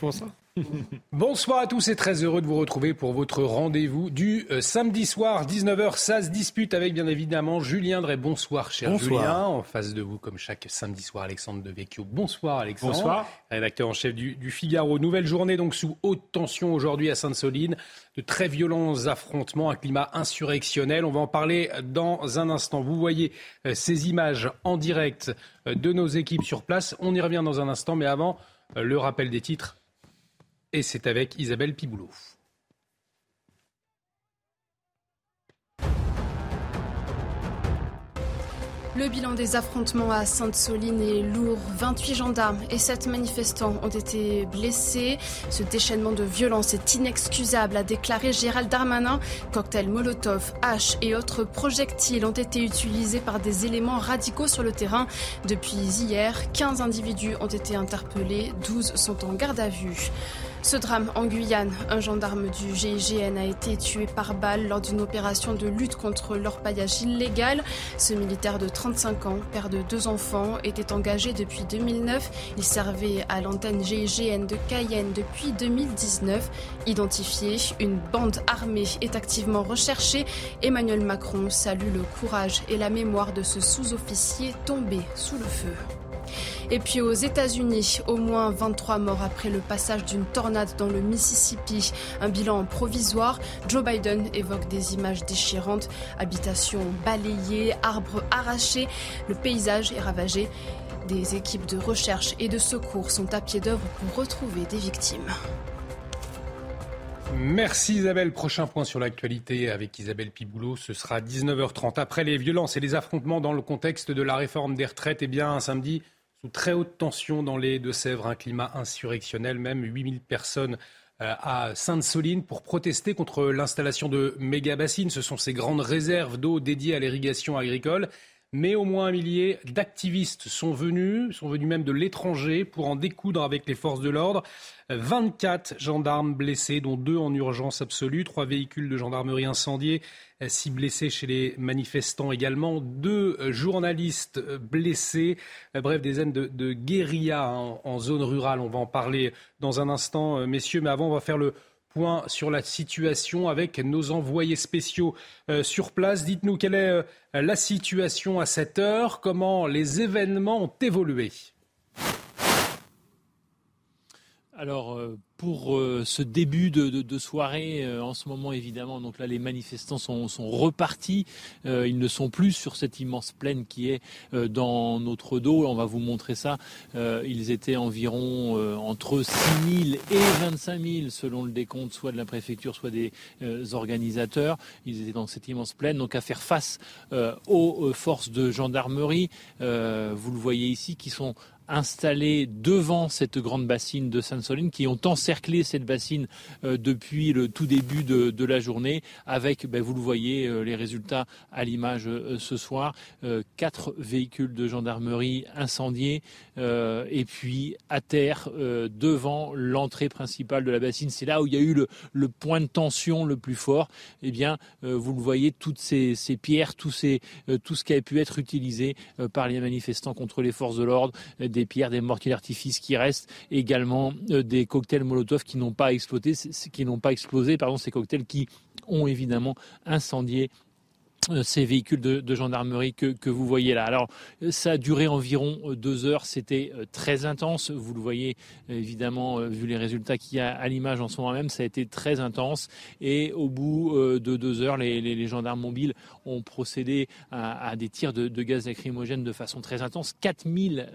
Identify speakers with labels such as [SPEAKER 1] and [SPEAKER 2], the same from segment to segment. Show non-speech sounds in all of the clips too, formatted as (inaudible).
[SPEAKER 1] Bonsoir. (laughs)
[SPEAKER 2] Bonsoir à tous et très heureux de vous retrouver pour votre rendez-vous du euh, samedi soir, 19h. Ça se dispute avec bien évidemment Julien Drey. Bonsoir, cher Julien. En face de vous, comme chaque samedi soir, Alexandre Devecchio. Bonsoir, Alexandre.
[SPEAKER 1] Bonsoir.
[SPEAKER 2] Rédacteur en chef du, Figaro. Nouvelle journée donc sous haute tension aujourd'hui à Sainte-Soline. De très violents affrontements, un climat insurrectionnel. On va en parler dans un instant. Vous voyez euh, ces images en direct euh, de nos équipes sur place. On y revient dans un instant, mais avant, le rappel des titres et c'est avec Isabelle Piboulot.
[SPEAKER 3] Le bilan des affrontements à Sainte-Soline est lourd. 28 gendarmes et 7 manifestants ont été blessés. Ce déchaînement de violence est inexcusable, a déclaré Gérald Darmanin. Cocktails Molotov, haches et autres projectiles ont été utilisés par des éléments radicaux sur le terrain. Depuis hier, 15 individus ont été interpellés, 12 sont en garde à vue. Ce drame en Guyane, un gendarme du GIGN a été tué par balle lors d'une opération de lutte contre l'orpaillage illégal. Ce militaire de 35 ans, père de deux enfants, était engagé depuis 2009. Il servait à l'antenne GIGN de Cayenne depuis 2019. Identifié, une bande armée est activement recherchée. Emmanuel Macron salue le courage et la mémoire de ce sous-officier tombé sous le feu. Et puis aux États-Unis, au moins 23 morts après le passage d'une tornade dans le Mississippi. Un bilan provisoire. Joe Biden évoque des images déchirantes. Habitations balayées, arbres arrachés. Le paysage est ravagé. Des équipes de recherche et de secours sont à pied d'œuvre pour retrouver des victimes.
[SPEAKER 2] Merci Isabelle. Prochain point sur l'actualité avec Isabelle Piboulot. Ce sera 19h30. Après les violences et les affrontements dans le contexte de la réforme des retraites, eh bien, un samedi sous très haute tension dans les Deux-Sèvres, un climat insurrectionnel, même 8000 personnes euh, à Sainte-Soline pour protester contre l'installation de méga-bassines. Ce sont ces grandes réserves d'eau dédiées à l'irrigation agricole. Mais au moins un millier d'activistes sont venus, sont venus même de l'étranger pour en découdre avec les forces de l'ordre. 24 gendarmes blessés, dont deux en urgence absolue, trois véhicules de gendarmerie incendiés, six blessés chez les manifestants également, deux journalistes blessés, bref, des aides de, de guérilla en, zone rurale. On va en parler dans un instant, messieurs, mais avant, on va faire le point sur la situation avec nos envoyés spéciaux euh, sur place. Dites-nous quelle est euh, la situation à cette heure, comment les événements ont évolué.
[SPEAKER 1] Alors, euh, pour euh, ce début de, soirée, euh, en ce moment évidemment, donc là les manifestants sont, repartis. ils ne sont plus sur cette immense plaine qui est dans notre dos. On va vous montrer ça. ils étaient environ entre 6 000 et 25 000 selon le décompte, soit de la préfecture, soit des organisateurs. Ils étaient dans cette immense plaine, donc à faire face aux forces de gendarmerie. vous le voyez ici, qui sont installés devant cette grande bassine de Sainte-Soline, qui ont encerclé cette bassine euh, depuis le tout début de, la journée, avec, ben, vous le voyez, euh, les résultats à l'image euh, ce soir, quatre véhicules de gendarmerie incendiés, et puis à terre, devant l'entrée principale de la bassine, c'est là où il y a eu le, point de tension le plus fort. Eh bien, vous le voyez, toutes ces, pierres, tout, ces, tout ce qui a pu être utilisé par les manifestants contre les forces de l'ordre, des pierres, des mortiers d'artifice qui restent, également euh, des cocktails Molotov qui n'ont pas explosé, qui n'ont pas explosé, pardon, ces cocktails qui ont évidemment incendié ces véhicules de, gendarmerie que, vous voyez là. Alors, ça a duré environ euh, deux heures. C'était euh, très intense. Vous le voyez évidemment, vu les résultats qu'il y a à l'image en ce moment même, ça a été très intense. Et au bout de deux heures, les, gendarmes mobiles ont procédé à, des tirs de, gaz lacrymogène de façon très intense. 4000,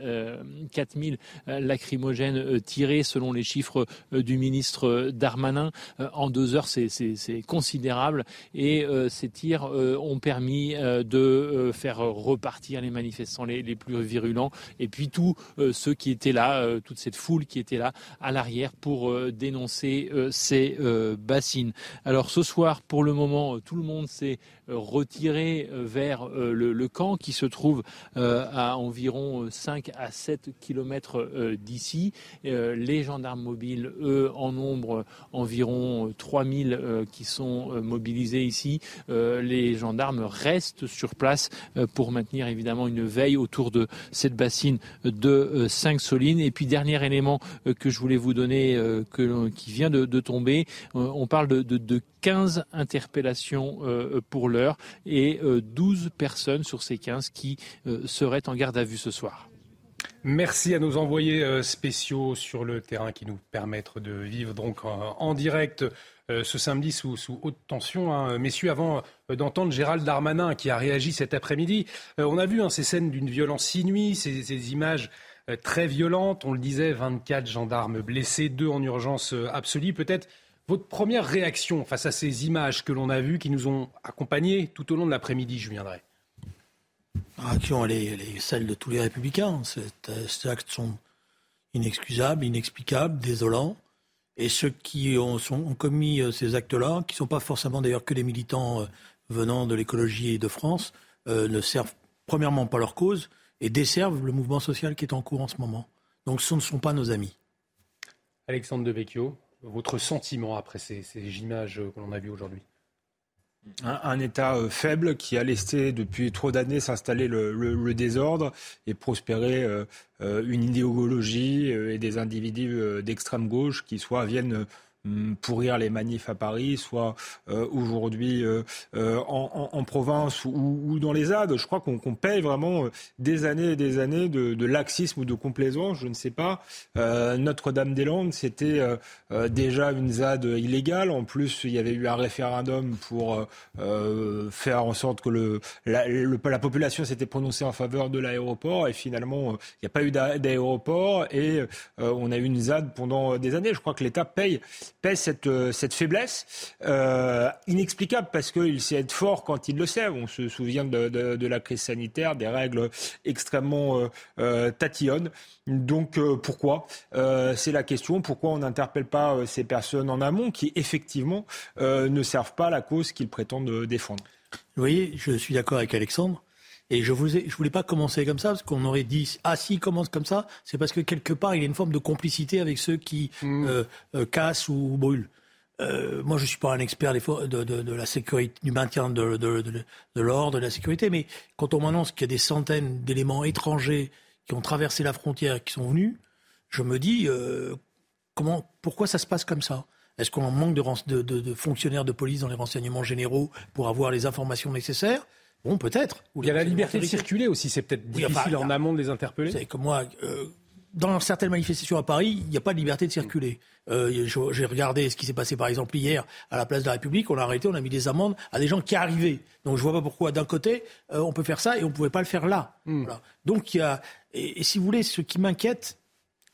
[SPEAKER 1] 4000 lacrymogènes tirés selon les chiffres du ministre Darmanin. En deux heures, c'est considérable. Et ces tirs ont permis euh, de euh, faire repartir les manifestants les, plus virulents et puis tous euh, ceux qui étaient là, toute cette foule qui était là à l'arrière pour dénoncer ces bassines. Alors ce soir, pour le moment, tout le monde s'est retiré vers le, camp qui se trouve à environ 5 à 7 kilomètres d'ici. Les gendarmes mobiles, eux, en nombre environ 3000 qui sont mobilisés ici. Les gendarmes gendarmes restent sur place pour maintenir évidemment une veille autour de cette bassine de Saint-Solines. Et puis dernier élément que je voulais vous donner, qui vient de, tomber, on parle de, de 15 interpellations pour l'heure et 12 personnes sur ces 15 qui seraient en garde à vue ce soir.
[SPEAKER 2] Merci à nos envoyés euh, spéciaux sur le terrain qui nous permettent de vivre donc en direct euh, ce samedi sous, haute tension. Hein. Messieurs, avant euh, d'entendre Gérald Darmanin qui a réagi cet après-midi, on a vu hein, ces scènes d'une violence inouïe, ces, images très violentes. On le disait, 24 gendarmes blessés, deux en urgence absolue. Peut-être votre première réaction face à ces images que l'on a vues qui nous ont accompagnés tout au long de l'après-midi, je viendrai.
[SPEAKER 4] La réaction, elle est, celle de tous les républicains. Ces actes sont inexcusables, inexplicables, désolants. Et ceux qui ont, commis euh, ces actes-là, qui ne sont pas forcément d'ailleurs que des militants euh, venant de l'écologie de France, euh, ne servent premièrement pas leur cause et desservent le mouvement social qui est en cours en ce moment. Donc ce ne sont pas nos amis.
[SPEAKER 2] Alexandre Devecchio, votre sentiment après ces images que l'on a vues aujourd'hui?
[SPEAKER 5] Un, État euh, faible qui a laissé depuis trop d'années s'installer le, désordre et prospérer euh, euh, une idéologie et des individus d'extrême gauche qui soit viennent pourrir les manifs à Paris, soit euh, aujourd'hui euh, euh, en, province ou, dans les ZAD. Je crois qu'on paye vraiment des années et des années de, laxisme ou de complaisance, je ne sais pas. Notre-Dame-des-Landes, c'était déjà une ZAD illégale. En plus, il y avait eu un référendum pour faire en sorte que la, la population s'était prononcée en faveur de l'aéroport. Et finalement, il n'y a pas eu d'aéroport et on a eu une ZAD pendant des années. Je crois que l'État paye pèse cette, euh, cette faiblesse euh, inexplicable parce qu'il sait être fort quand il le sait. On se souvient de, la crise sanitaire, des règles extrêmement euh, euh tatillonnes. Donc pourquoi C'est la question. Pourquoi on n'interpelle pas ces personnes en amont qui effectivement ne servent pas la cause qu'ils prétendent défendre?
[SPEAKER 4] Voyez, je suis d'accord avec Alexandre. Et je ne je voulais pas commencer comme ça, parce qu'on aurait dit, ah si, commence comme ça, c'est parce que quelque part, il y a une forme de complicité avec ceux qui mm. euh, euh, cassent ou brûlent. Euh, moi, je ne suis pas un expert de, de, la sécurité, du maintien de, de l'ordre, de la sécurité, mais quand on m'annonce qu'il y a des centaines d'éléments étrangers qui ont traversé la frontière, qui sont venus, je me dis, comment, pourquoi ça se passe comme ça? Est-ce qu'on manque de fonctionnaires de police dans les renseignements généraux pour avoir les informations nécessaires? Bon, peut-être.
[SPEAKER 2] Il y a la liberté de circuler aussi. C'est peut-être difficile en amont de les interpeller.
[SPEAKER 4] C'est comme moi. Euh, dans certaines manifestations à Paris, il n'y a pas de liberté de circuler. Euh, J'ai regardé ce qui s'est passé par exemple hier à la place de la République. On a arrêté, on a mis des amendes à des gens qui arrivaient. Donc je vois pas pourquoi d'un côté euh, on peut faire ça et on pouvait pas le faire là. Hmm. Voilà. Donc il y a et, et, si vous voulez, ce qui m'inquiète,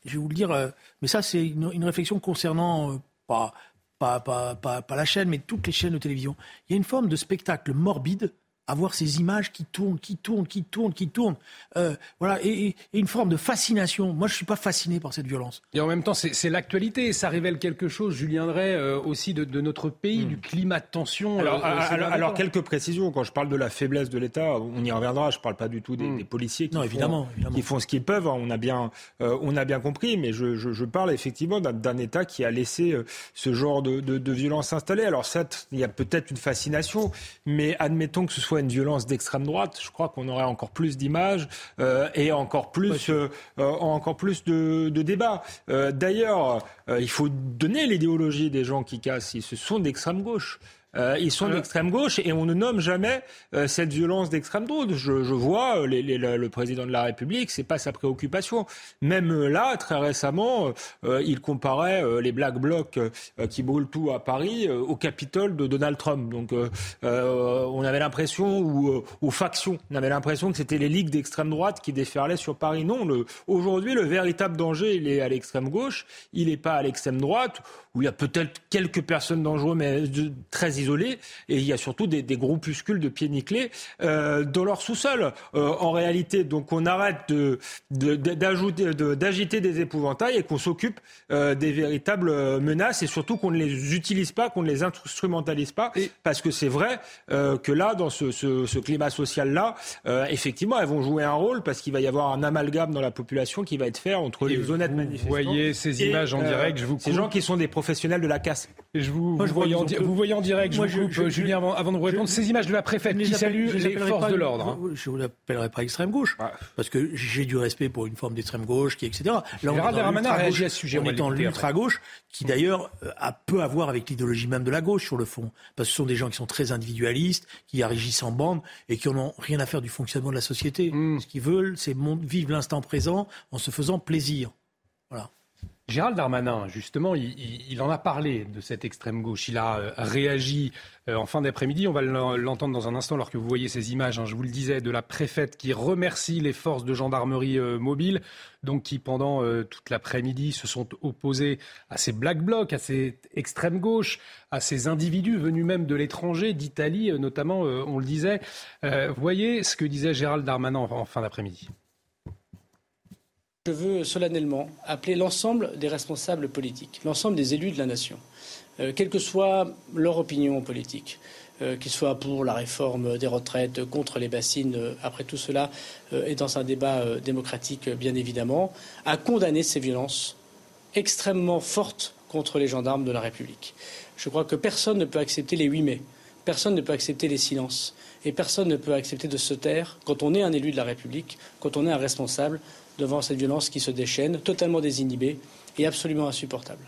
[SPEAKER 4] je vais vous le dire, mais ça c'est une, une, réflexion concernant pas, pas, pas, pas, pas la chaîne, mais toutes les chaînes de télévision. Il y a une forme de spectacle morbide avoir ces images qui tournent, qui tournent, qui tournent, qui tournent. Euh, voilà, et, une forme de fascination. Moi, je ne suis pas fasciné par cette violence.
[SPEAKER 2] Et en même temps, c'est l'actualité ça révèle quelque chose, Julien Drey, euh, aussi de, notre pays, hmm. du climat de tension.
[SPEAKER 5] Euh, alors, alors, quelques précisions. Quand je parle de la faiblesse de l'État, on y reviendra. Je ne parle pas du tout des, hmm. policiers qui,
[SPEAKER 4] non,
[SPEAKER 5] font,
[SPEAKER 4] évidemment,
[SPEAKER 5] qui font ce qu'ils peuvent. On a bien, on a bien compris, mais je, je, parle effectivement d'un État qui a laissé ce genre de, de, de violence s'installer. Alors, certes, il y a peut-être une fascination, mais admettons que ce soit une violence d'extrême droite, je crois qu'on aurait encore plus d'images euh, et encore plus, euh, euh, encore plus de, de débats. D'ailleurs, il faut donner l'idéologie des gens qui cassent. Ce sont d'extrême gauche. Euh, ils sont d'extrême gauche et on ne nomme jamais euh, cette violence d'extrême droite. Je, je vois euh, les, les, le président de la République, c'est pas sa préoccupation. Même là, très récemment, il comparait les Black Blocs qui brûlent tout à Paris au Capitole de Donald Trump. Donc, on avait l'impression, ou aux factions, on avait l'impression que c'était les ligues d'extrême droite qui déferlaient sur Paris. Non, aujourd'hui, le véritable danger, il est à l'extrême gauche, il n'est pas à l'extrême droite où il y a peut-être quelques personnes dangereuses, mais très isolées, et il y a surtout des, des groupuscules de pieds nickelés euh, dans leur sous-sol. Euh, en réalité, donc on arrête de, d'ajouter, de, d'agiter des épouvantails et qu'on s'occupe euh, des véritables menaces et surtout qu'on ne les utilise pas, qu'on ne les instrumentalise pas, parce que c'est vrai euh, que là, dans ce, ce, ce climat social-là, euh, effectivement, elles vont jouer un rôle parce qu'il va y avoir un amalgame dans la population qui va être fait entre les honnêtes manifestants.
[SPEAKER 2] Vous voyez ces images en direct, je vous
[SPEAKER 5] Ces gens qui sont des professionnels de la casse.
[SPEAKER 2] je vous, vous, voyez en, direct que je vous coupe, Julien, avant, de vous répondre. ces images de la préfète qui salue les forces de l'ordre. Hein.
[SPEAKER 4] Je ne l'appellerai pas extrême gauche, parce que j'ai du respect pour une forme d'extrême gauche, qui etc. Là,
[SPEAKER 2] Darmanin réagit à ce sujet.
[SPEAKER 4] On est dans l'ultra gauche, qui d'ailleurs euh, a peu à voir avec l'idéologie même de la gauche sur le fond, parce que ce sont des gens qui sont très individualistes, qui agissent en bande et qui n'ont rien à faire du fonctionnement de la société. Hmm. Ce qu'ils veulent, c'est vivre l'instant présent en se faisant plaisir. Voilà.
[SPEAKER 2] Gérald Darmanin, justement, il, en a parlé de cette extrême gauche. Il a euh, réagi euh, en fin d'après-midi. On va l'entendre dans un instant alors que vous voyez ces images, hein, je vous le disais, de la préfète qui remercie les forces de gendarmerie euh, mobile, donc qui pendant toute l'après-midi se sont opposés à ces black blocs, à ces extrêmes gauche, à ces individus venus même de l'étranger, d'Italie notamment, on le disait. voyez ce que disait Gérald Darmanin en fin d'après-midi.
[SPEAKER 6] Je veux solennellement appeler l'ensemble des responsables politiques, l'ensemble des élus de la nation, euh, quelle que soit leur opinion politique, euh, qu'ils soient pour la réforme des retraites, contre les bassines, euh, après tout cela est dans un débat démocratique bien évidemment, à condamner ces violences extrêmement fortes contre les gendarmes de la République. Je crois que personne ne peut accepter les 8 mai, personne ne peut accepter les silences, et personne ne peut accepter de se taire quand on est un élu de la République, quand on est un responsable devant cette violence qui se déchaîne, totalement désinhibée et absolument insupportable.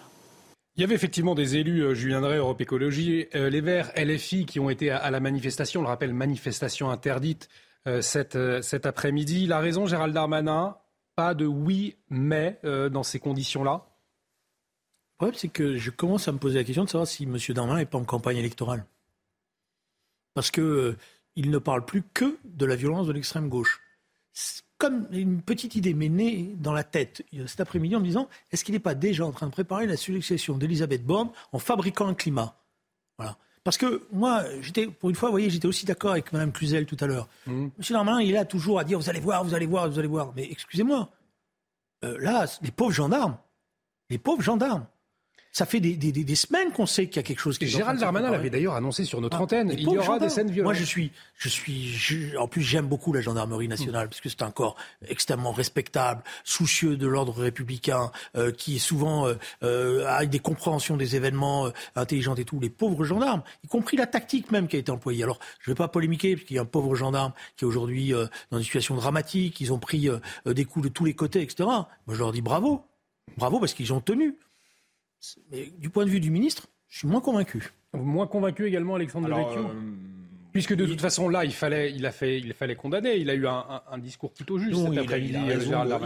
[SPEAKER 2] Il y avait effectivement des élus, euh, Julien Drey, Europe Écologie, euh, les Verts, LFI, qui ont été à, la manifestation, on le rappelle, manifestation interdite euh, cet, après-midi. La raison, Gérald Darmanin, pas de oui, mais dans ces conditions-là?
[SPEAKER 4] Le problème, c'est que je commence à me poser la question de savoir si M. Darmanin n'est pas en campagne électorale. Parce qu'il ne parle plus que de la violence de l'extrême gauche comme une petite idée m'est née dans la tête cet après-midi en me disant est-ce qu'il n'est pas déjà en train de préparer la succession d'Elisabeth Borne en fabriquant un climat? Voilà. Parce que moi, j'étais, pour une fois, vous voyez, j'étais aussi d'accord avec Mme Cluzel tout à l'heure. Mmh. Monsieur Darmanin, il est là toujours à dire vous allez voir, vous allez voir, vous allez voir. Mais excusez-moi, euh, là, les pauvres gendarmes, les pauvres gendarmes, ça fait des, des, des semaines qu'on sait qu'il y a quelque chose qui
[SPEAKER 2] Gérald Darmanin l'avait d'ailleurs annoncé sur notre ah, antenne. Il y aura des scènes violentes.
[SPEAKER 4] Moi, je suis, je suis, en plus, j'aime beaucoup la gendarmerie nationale parce que c'est un corps extrêmement respectable, soucieux de l'ordre républicain, euh, qui est souvent euh, euh, avec des compréhensions des événements euh, intelligentes et tout. Les pauvres gendarmes, y compris la tactique même qui a été employée. Alors, je ne vais pas polémiquer parce qu'il y a un pauvre gendarme qui est aujourd'hui dans une situation dramatique. Ils ont pris des coups de tous les côtés, etc. Moi, je leur dis bravo, bravo parce qu'ils ont tenu. Mais du point de vue du ministre, je suis moins convaincu.
[SPEAKER 2] Moins convaincu également, Alexandre Devecchio euh, Puisque de toute façon, là, il fallait, il a fait, il fallait condamner. Il a eu un, discours plutôt juste cet après-midi.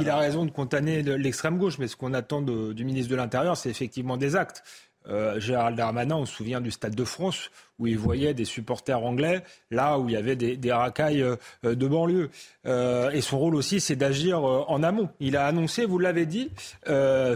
[SPEAKER 5] Il, a raison de condamner l'extrême gauche, mais ce qu'on attend du ministre de l'Intérieur, c'est effectivement des actes. Euh, Gérald Darmanin, on se souvient du Stade de France, où il voyait des supporters anglais, là où il y avait des, racailles euh, de banlieue. Euh, et son rôle aussi, c'est d'agir en amont. Il a annoncé, vous l'avez dit,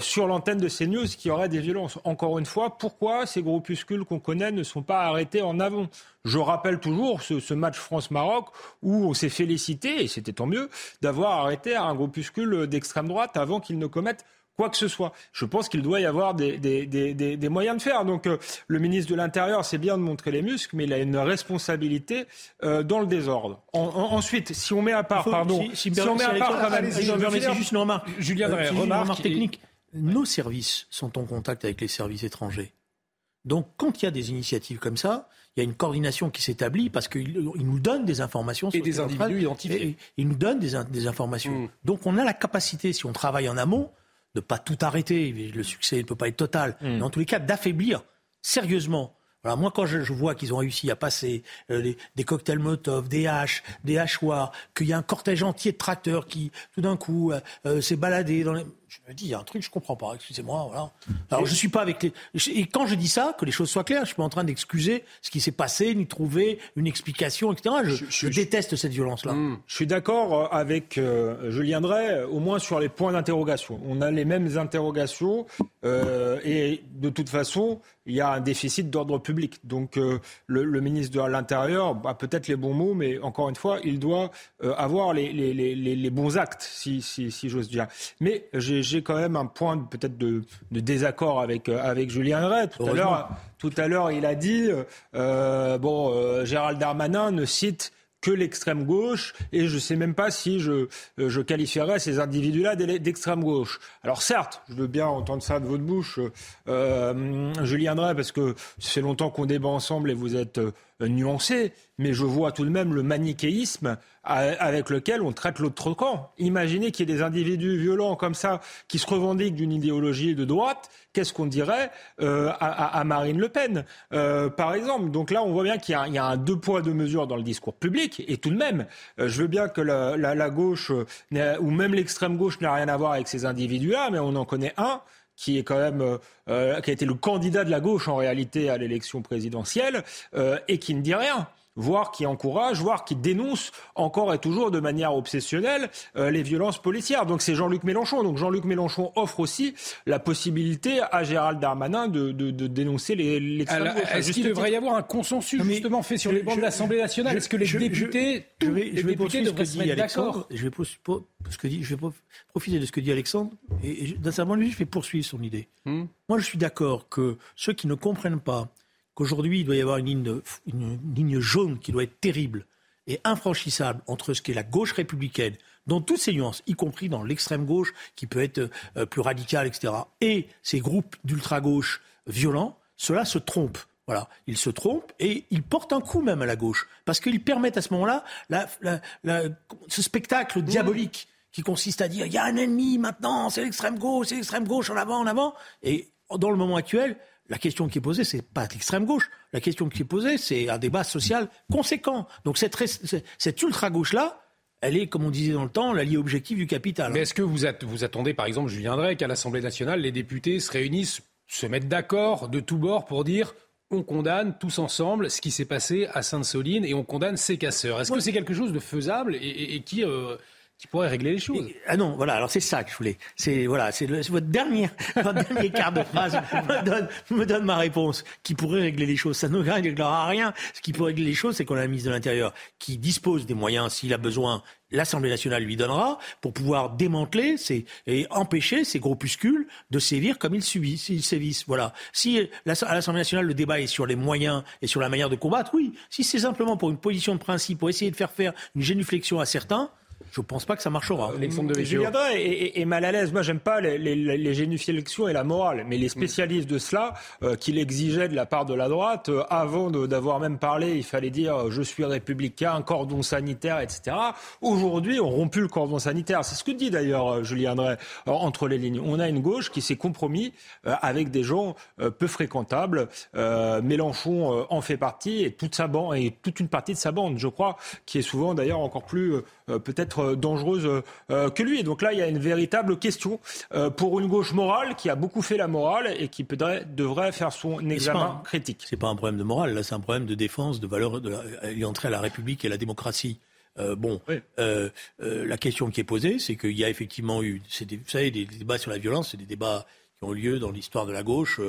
[SPEAKER 5] sur l'antenne de CNews qu'il y aurait des violences. Encore une fois, pourquoi ces groupuscules qu'on connaît ne sont pas arrêtés en avant Je rappelle toujours ce, ce match France-Maroc où on s'est félicité, et c'était tant mieux, d'avoir arrêté un groupuscule d'extrême droite avant qu'il ne commette quoi que ce soit. Je pense qu'il doit y avoir des, des, des, des moyens de faire. Donc euh, le ministre de l'Intérieur, c'est bien de montrer les muscles, mais il a une responsabilité euh, dans le désordre. ensuite, si on met à part, pardon, si, on met à part,
[SPEAKER 4] c'est juste une remarque. Julien euh, remarque technique. Nos services sont en contact avec les services étrangers. Donc, quand il y a des initiatives comme ça, il y a une coordination qui s'établit parce qu'ils nous donnent des informations.
[SPEAKER 2] Et des individus identifiés.
[SPEAKER 4] Ils nous donnent des, des informations. Mm. Donc, on a la capacité, si on travaille en amont, de pas tout arrêter, le succès ne peut pas être total, mm. mais en tous les cas d'affaiblir sérieusement. Voilà, moi, quand je, vois qu'ils ont réussi à passer euh, des cocktails Molotov, des haches, des hachoirs, qu'il y a un cortège entier de tracteurs qui, tout d'un coup, euh, euh, s'est baladé dans les je me dis, il y a un truc, je comprends pas, excusez-moi. Voilà. Alors, je suis pas avec les. Et quand je dis ça, que les choses soient claires, je suis pas en train d'excuser ce qui s'est passé, ni trouver une explication, etc. Je, déteste cette violence-là. Hmm.
[SPEAKER 5] Je suis d'accord euh, avec euh, Julien Drey, euh, au moins sur les points d'interrogation. On a les mêmes interrogations, et de toute façon, il y a un déficit d'ordre public. Donc, le, ministre de l'Intérieur a peut-être les bons mots, mais encore une fois, il doit avoir les, les, les, les, bons actes, si, si, si j'ose dire. Mais j'ai j'ai quand même un point peut-être de, désaccord avec, euh, avec Julien Ray. Tout à l'heure, tout à l'heure, il a dit euh, bon, euh, Gérald Darmanin ne cite que l'extrême gauche, et je ne sais même pas si je, je qualifierais ces individus-là d'extrême gauche. Alors certes, je veux bien entendre ça de votre bouche, euh, Julien Drey, parce que c'est longtemps qu'on débat ensemble et vous êtes nuancé, mais je vois tout de même le manichéisme avec lequel on traite l'autre camp. Imaginez qu'il y ait des individus violents comme ça qui se revendiquent d'une idéologie de droite, qu'est-ce qu'on dirait euh, à, Marine Le Pen, euh, par exemple Donc là, on voit bien qu'il y, a un deux poids, deux mesures dans le discours public, et tout de même, euh, je veux bien que la, la gauche, ou même l'extrême gauche, n'a rien à voir avec ces individus-là, mais on en connaît un qui est quand même euh, euh, qui a été le candidat de la gauche en réalité à l'élection présidentielle euh, et qui ne dit rien voire qui encourage, voire qui dénonce encore et toujours de manière obsessionnelle les violences policières. Donc c'est Jean-Luc Mélenchon. Donc Jean-Luc Mélenchon offre aussi la possibilité à Gérald Darmanin de, de, de dénoncer les,
[SPEAKER 2] Est-ce qu'il devrait y avoir un consensus justement fait sur les bancs de l'Assemblée nationale? Est-ce que les députés, je, vais, les députés devraient se mettre d'accord?
[SPEAKER 4] Je vais ce que dit, je vais profiter de ce que dit Alexandre, et, d'un certain point de vue, je vais poursuivre son idée. Hmm. Moi, je suis d'accord que ceux qui ne comprennent pas qu'aujourd'hui, il doit y avoir une ligne, une ligne jaune qui doit être terrible et infranchissable entre ce qu'est la gauche républicaine, dans toutes ses nuances, y compris dans l'extrême gauche, qui peut être euh, plus radicale, etc., et ces groupes d'ultra-gauche violents, cela se trompe. Voilà, ils se trompent et ils portent un coup même à la gauche, parce qu'ils permettent à ce moment-là ce spectacle diabolique qui consiste à dire il y a un ennemi maintenant, c'est l'extrême gauche, c'est l'extrême gauche en avant, en avant. Et dans le moment actuel, la question qui est posée, c'est pas l'extrême gauche. La question qui est posée, c'est un débat social conséquent. Donc cette, cette ultra gauche là, elle est, comme on disait dans le temps, l'allié objectif du capital.
[SPEAKER 2] Mais est-ce que vous, vous attendez, par exemple, Julien Drey, qu'à l'Assemblée nationale, les députés se réunissent, se mettent d'accord de tous bords pour dire on condamne tous ensemble ce qui s'est passé à Sainte-Soline et on condamne ces casseurs. Est-ce que c'est quelque chose de faisable et, qui euh, qui pourrait régler les choses.
[SPEAKER 4] ah non, voilà, alors c'est ça que je voulais. C'est voilà, c'est votre dernier, (laughs) votre dernier quart de phrase (laughs) me donne, me donne, ma réponse. Qui pourrait régler les choses? Ça ne réglera rien. Ce qui pourrait régler les choses, c'est qu'on a la ministre de l'Intérieur qui dispose des moyens s'il a besoin. L'Assemblée nationale lui donnera pour pouvoir démanteler ces, et empêcher ces groupuscules de sévir comme ils subissent, ils sévissent. Voilà. Si à l'Assemblée nationale le débat est sur les moyens et sur la manière de combattre, oui. Si c'est simplement pour une position de principe, pour essayer de faire faire une génuflexion à certains, je ne pense pas que ça marchera.
[SPEAKER 5] Euh, Julien est, est, mal à l'aise. Moi, j'aime pas les, les, les et la morale, mais les spécialistes de cela, euh, qu'il exigeait de la part de la droite, euh, avant d'avoir même parlé, il fallait dire euh, je suis républicain, cordon sanitaire, etc. Aujourd'hui, on rompu le cordon sanitaire. C'est ce que dit d'ailleurs Julien Drey entre les lignes. On a une gauche qui s'est compromis avec des gens peu fréquentables. Mélenchon en fait partie et toute sa bande et toute une partie de sa bande, je crois, qui est souvent d'ailleurs encore plus peut-être euh, dangereuse euh, que lui. Et donc là, il y a une véritable question euh, pour une gauche morale qui a beaucoup fait la morale et qui devrait faire son examen critique.
[SPEAKER 4] C'est pas un problème de morale, là, c'est un problème de défense de valeurs de la, à la République et à la démocratie. bon, la question qui est posée, c'est qu'il y a effectivement eu, vous savez, des débats sur la violence, c'est des débats qui ont lieu dans l'histoire de la gauche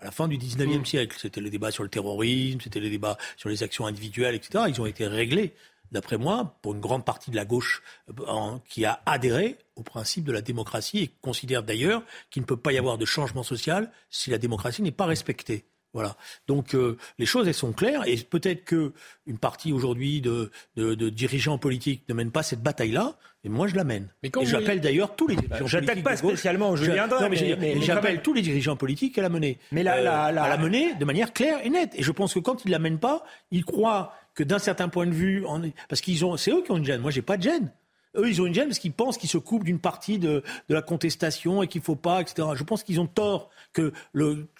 [SPEAKER 4] à la fin du 19e mm. siècle. C'était les débats sur le terrorisme, c'était les débats sur les actions individuelles, etc. Ils ont été réglés d'après moi, pour une grande partie de la gauche euh, qui a adhéré au principe de la démocratie et considère d'ailleurs qu'il ne peut pas y avoir de changement social si la démocratie n'est pas respectée. Voilà. Donc euh, les choses elles sont claires et peut-être que une partie aujourd'hui de, dirigeants politiques ne mène pas cette bataille-là, et moi je la mène. et j'appelle d'ailleurs tous les dirigeants politiques.
[SPEAKER 5] pas spécialement Julien
[SPEAKER 4] mais, j'appelle tous les dirigeants politiques à la mener. Mais la, la, euh, à la mener de manière claire et nette. Et je pense que quand ils la mènent pas, ils croient que d'un certain point de vue, parce qu'ils ont, c'est eux qui ont une gêne. Moi, j'ai pas de gêne. Eux, ils ont une gêne parce qu'ils pensent qu'ils se coupent d'une partie de, la contestation et qu'il faut pas, etc. Je pense qu'ils ont tort. Que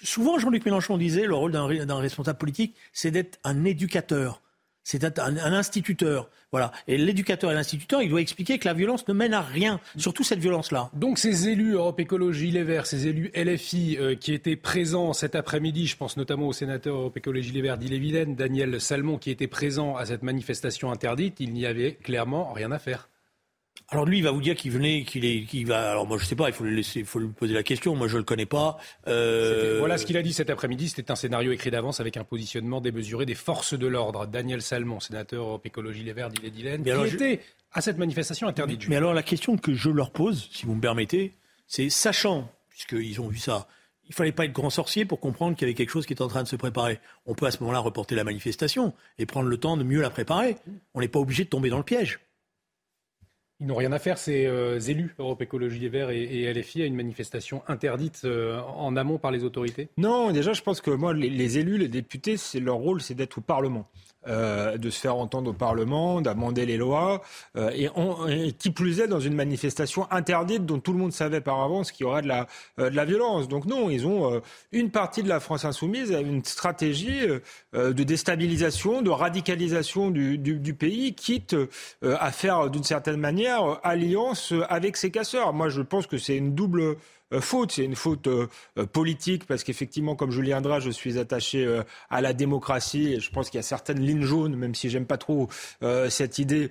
[SPEAKER 4] souvent, Jean-Luc Mélenchon disait, le rôle d'un responsable politique, c'est d'être un éducateur c'est un, instituteur. Voilà. Et l'éducateur et l'instituteur, il doit expliquer que la violence ne mène à rien, surtout cette violence-là.
[SPEAKER 2] Donc ces élus Europe Écologie Les Verts, ces élus LFI euh, qui étaient présents cet après-midi, je pense notamment au sénateur Europe Écologie Les Verts d'Ille-et-Vilaine, Daniel Salmon, qui était présent à cette manifestation interdite, il n'y avait clairement rien à faire.
[SPEAKER 4] Alors lui, il va vous dire qu'il venait, qu'il est, qu'il va. Alors moi, je sais pas. Il faut le laisser, il faut lui poser la question. Moi, je le connais pas.
[SPEAKER 2] Euh... Voilà ce qu'il a dit cet après-midi. C'était un scénario écrit d'avance avec un positionnement démesuré des forces de l'ordre. Daniel Salmon, sénateur Europe Écologie Les Verts d'Ille-et-Vilaine, qui était à cette manifestation interdite.
[SPEAKER 4] Mais, mais alors la question que je leur pose, si vous me permettez, c'est sachant, puisqu'ils ont vu ça, il fallait pas être grand sorcier pour comprendre qu'il y avait quelque chose qui était en train de se préparer. On peut à ce moment-là reporter la manifestation et prendre le temps de mieux la préparer. On n'est pas obligé de tomber dans le piège.
[SPEAKER 2] Ils n'ont rien à faire, ces euh, élus, Europe Écologie Les Verts et, LFI, à une manifestation interdite euh, en amont par les autorités?
[SPEAKER 5] Non, déjà, je pense que moi, les, élus, les députés, c'est leur rôle, c'est d'être au Parlement. Euh, de se faire entendre au Parlement, d'amender les lois, et, qui plus est dans une manifestation interdite dont tout le monde savait par avance qu'il y aurait de la, de la violence. Donc non, ils ont une partie de la France insoumise une stratégie de déstabilisation, de radicalisation du, du pays, quitte à faire d'une certaine manière alliance avec ces casseurs. Moi, je pense que c'est une double euh, faute. C'est une faute euh, euh, politique parce qu'effectivement, comme Julien Drage, je suis attaché à la démocratie et je pense qu'il y a certaines lignes jaunes, même si j'aime pas trop cette idée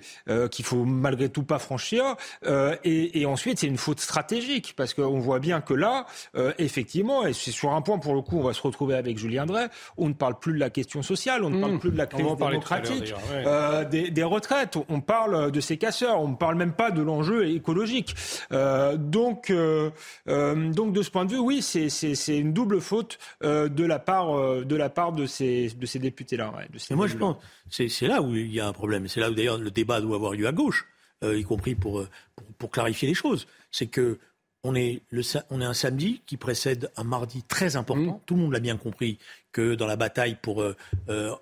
[SPEAKER 5] qu'il faut malgré tout pas franchir. Et, et, ensuite, c'est une faute stratégique parce qu'on voit bien que là, effectivement, et c'est sur un point pour le coup, on va se retrouver avec Julien Drey, on ne parle plus de la question sociale, on ne parle mmh. plus de la crise démocratique, des, des, retraites, on parle de ces casseurs, on ne parle même pas de l'enjeu écologique. donc euh, donc de ce point de vue, oui, c'est une double faute euh, de la part euh, de la part de ces de ces députés-là.
[SPEAKER 4] moi, je pense c'est là où il y a un problème. C'est là où d'ailleurs le débat doit avoir lieu à gauche, y compris pour, pour, clarifier les choses. C'est que on est, le, on est un samedi qui précède un mardi très important. Mmh. Tout le monde l'a bien compris que dans la bataille pour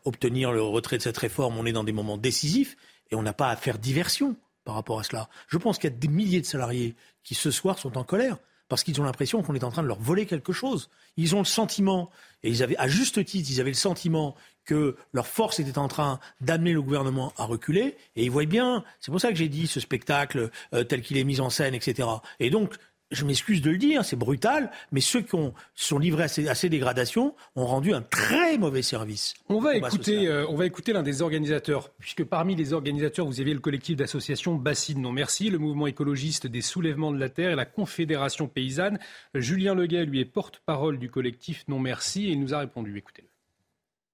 [SPEAKER 4] obtenir le retrait de cette réforme, on est dans des moments décisifs et on n'a pas à faire diversion par rapport à cela. Je pense qu'il y a des milliers de salariés qui ce soir sont en colère parce qu'ils ont l'impression qu'on est en train de leur voler quelque chose. Ils ont le sentiment, et ils avaient, à juste titre, ils avaient le sentiment que leur force était en train d'amener le gouvernement à reculer, et ils voient bien, c'est pour ça que j'ai dit ce spectacle euh, tel qu'il est mis en scène, etc. Et donc, je m'excuse de le dire, c'est brutal, mais ceux qui ont, sont livrés à ces, dégradations ont rendu un très mauvais service.
[SPEAKER 2] On va écouter, euh, on va écouter l'un des organisateurs, puisque parmi les organisateurs, vous aviez le collectif d'associations Bassine Non Merci, le mouvement écologiste des soulèvements de la terre et la Confédération paysanne. Julien Leguet, lui, est porte-parole du collectif Non Merci et il nous a répondu. Écoutez-le.